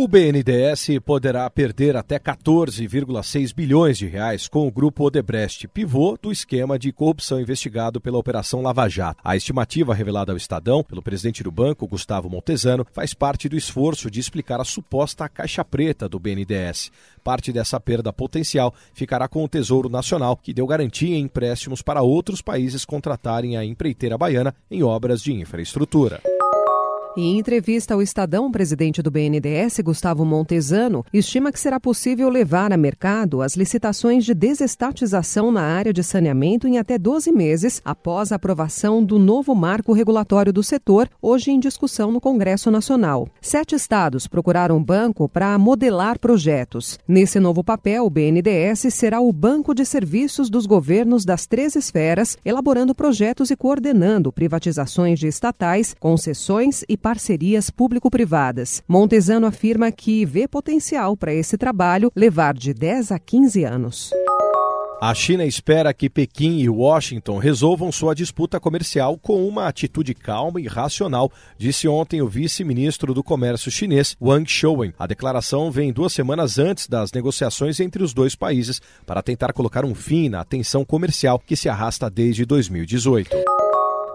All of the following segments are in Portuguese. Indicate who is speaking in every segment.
Speaker 1: O BNDES poderá perder até 14,6 bilhões de reais com o grupo Odebrecht, pivô do esquema de corrupção investigado pela Operação Lava Jato. A estimativa revelada ao Estadão pelo presidente do banco, Gustavo Montezano, faz parte do esforço de explicar a suposta caixa preta do BNDES. Parte dessa perda potencial ficará com o Tesouro Nacional, que deu garantia em empréstimos para outros países contratarem a empreiteira baiana em obras de infraestrutura.
Speaker 2: Em entrevista ao Estadão, o presidente do BNDES, Gustavo Montezano, estima que será possível levar a mercado as licitações de desestatização na área de saneamento em até 12 meses após a aprovação do novo marco regulatório do setor, hoje em discussão no Congresso Nacional. Sete estados procuraram o banco para modelar projetos. Nesse novo papel, o BNDES será o banco de serviços dos governos das três esferas, elaborando projetos e coordenando privatizações de estatais, concessões e parcerias público-privadas. Montesano afirma que vê potencial para esse trabalho levar de 10 a 15 anos.
Speaker 1: A China espera que Pequim e Washington resolvam sua disputa comercial com uma atitude calma e racional, disse ontem o vice-ministro do Comércio chinês, Wang Shouwen. A declaração vem duas semanas antes das negociações entre os dois países para tentar colocar um fim na tensão comercial que se arrasta desde 2018.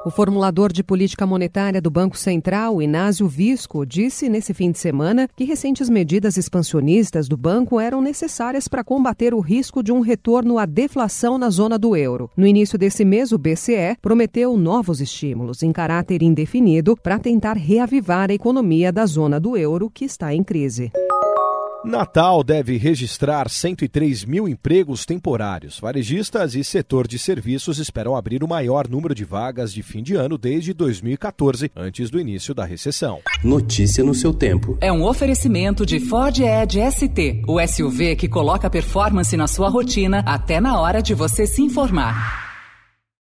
Speaker 2: O formulador de política monetária do Banco Central, Inácio Visco, disse nesse fim de semana que recentes medidas expansionistas do banco eram necessárias para combater o risco de um retorno à deflação na zona do euro. No início desse mês, o BCE prometeu novos estímulos em caráter indefinido para tentar reavivar a economia da zona do euro, que está em crise.
Speaker 1: Natal deve registrar 103 mil empregos temporários. Varejistas e setor de serviços esperam abrir o maior número de vagas de fim de ano desde 2014, antes do início da recessão.
Speaker 3: Notícia no seu tempo.
Speaker 4: É um oferecimento de Ford Edge ST, o SUV que coloca performance na sua rotina até na hora de você se informar.